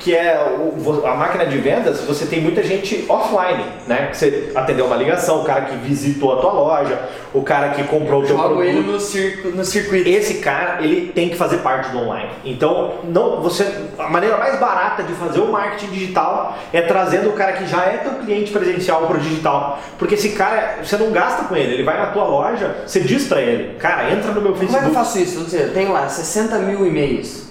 que é o, a máquina de vendas, você tem muita gente offline, né? Você atendeu uma ligação, o cara que visitou a tua loja, o cara que comprou o teu produto. ele no, circo, no circuito. Esse cara, ele tem que fazer parte do online. Então, não, você, a maneira mais barata de fazer o marketing digital é trazendo o cara que já é teu cliente presencial para o digital. Porque esse cara, você não gasta com ele, ele vai na tua loja, você diz para ele, cara, entra no meu Como é que Facebook. eu faço isso? Eu tenho lá 60 mil e-mails.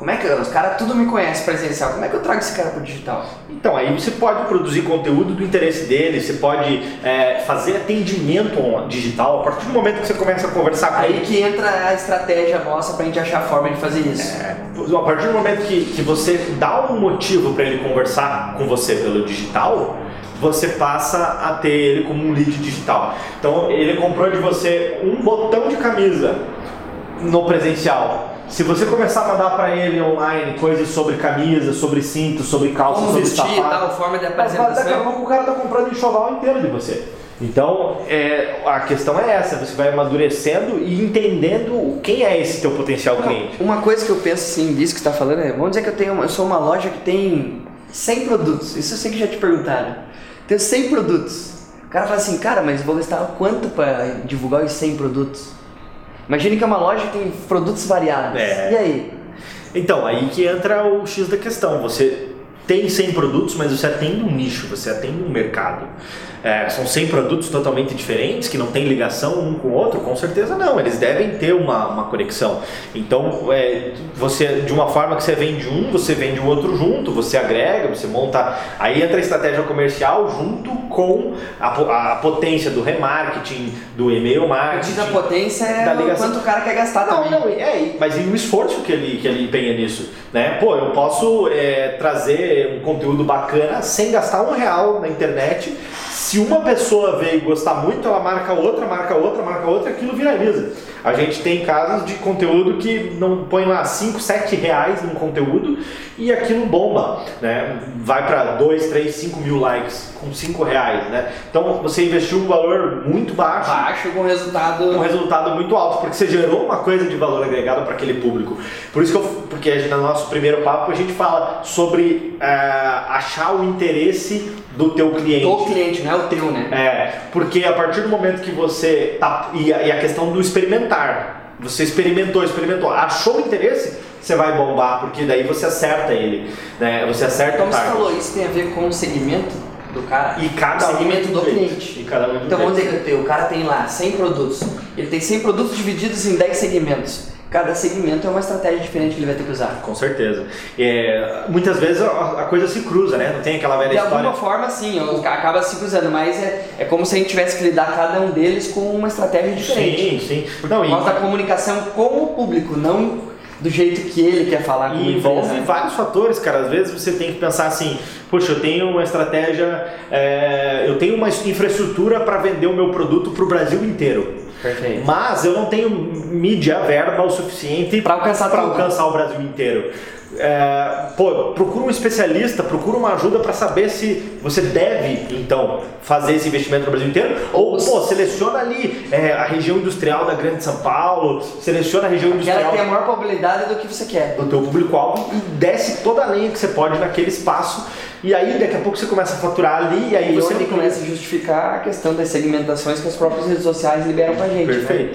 Como é que os caras tudo me conhecem presencial? Como é que eu trago esse cara pro digital? Então, aí você pode produzir conteúdo do interesse dele, você pode é, fazer atendimento digital. A partir do momento que você começa a conversar com Aí ele, que entra a estratégia nossa pra gente achar a forma de fazer isso. É, a partir do momento que, que você dá um motivo para ele conversar com você pelo digital, você passa a ter ele como um lead digital. Então ele comprou de você um botão de camisa no presencial. Se você começar a mandar para ele online coisas sobre camisa, sobre cinto, sobre calça, Como sobre vestir sapato, tal, forma de daqui a apresentação. pouco o cara tá comprando enxoval inteiro de você. Então, é, a questão é essa, você vai amadurecendo e entendendo quem é esse teu potencial cliente. Uma coisa que eu penso assim, disso que você tá falando é, vamos dizer que eu tenho uma, eu sou uma loja que tem 100 produtos. Isso eu sei que já te perguntaram. Tenho 100 produtos. O cara fala assim, cara, mas vou gastar quanto para divulgar os 100 produtos? Imagine que é uma loja que tem produtos variados. É. E aí? Então, aí que entra o X da questão. Você tem 100 produtos, mas você atende um nicho, você atende um mercado. É, são 100 produtos totalmente diferentes, que não tem ligação um com o outro? Com certeza não, eles devem ter uma, uma conexão. Então, é, você de uma forma que você vende um, você vende o outro junto, você agrega, você monta. Aí entra a estratégia comercial junto com a, a potência do remarketing, do e-mail A marketing. dica potência é da ligação. quanto o cara quer gastar Não, também. não, é, mas e o esforço que ele, que ele empenha nisso, né? Pô, eu posso é, trazer um conteúdo bacana sem gastar um real na internet. Se uma pessoa veio e gostar muito, ela marca outra, marca outra, marca outra, aquilo viraliza. A gente tem casos de conteúdo que não põe lá 5, 7 reais num conteúdo e aquilo bomba, né? Vai para 2, 3, 5 mil likes com 5 reais, né? Então você investiu um valor muito baixo Baixo com resultado. um resultado muito alto, porque você gerou uma coisa de valor agregado para aquele público. Por isso que eu, porque no nosso primeiro papo a gente fala sobre é, achar o interesse do teu cliente. do cliente, não é o teu, né? É, porque a partir do momento que você tá e a, e a questão do experimentar, você experimentou, experimentou, achou o interesse, você vai bombar, porque daí você acerta ele, né? Você acerta Como o você falou, isso tem a ver com o segmento do cara. E cada segmento de um do jeito. cliente. Então vamos dizer que o cara tem lá 100 produtos. Ele tem 100 produtos divididos em 10 segmentos. Cada segmento é uma estratégia diferente que ele vai ter que usar. Com certeza. É, muitas vezes a, a coisa se cruza, né? Não tem aquela velha De história. alguma forma, sim, acaba se cruzando, mas é, é como se a gente tivesse que lidar cada um deles com uma estratégia diferente. Sim, sim. Não, Por e, causa da comunicação com o público, não do jeito que ele quer falar com e envolve vários fatores, cara. Às vezes você tem que pensar assim, poxa, eu tenho uma estratégia, é, eu tenho uma infraestrutura para vender o meu produto para o Brasil inteiro. Perfeito. Mas eu não tenho mídia verba o suficiente Pra alcançar pra alcançar o Brasil inteiro. É, pô, procura um especialista, procura uma ajuda para saber se você deve então fazer esse investimento no Brasil inteiro ou pô, seleciona ali é, a região industrial da Grande São Paulo, seleciona a região Aquela industrial que tem a maior probabilidade do que você quer. do teu público-alvo e desce toda a lenha que você pode naquele espaço e aí daqui a pouco você começa a faturar ali e aí E você começa a justificar a questão das segmentações que as próprias redes sociais liberam pra gente. né? Perfeito.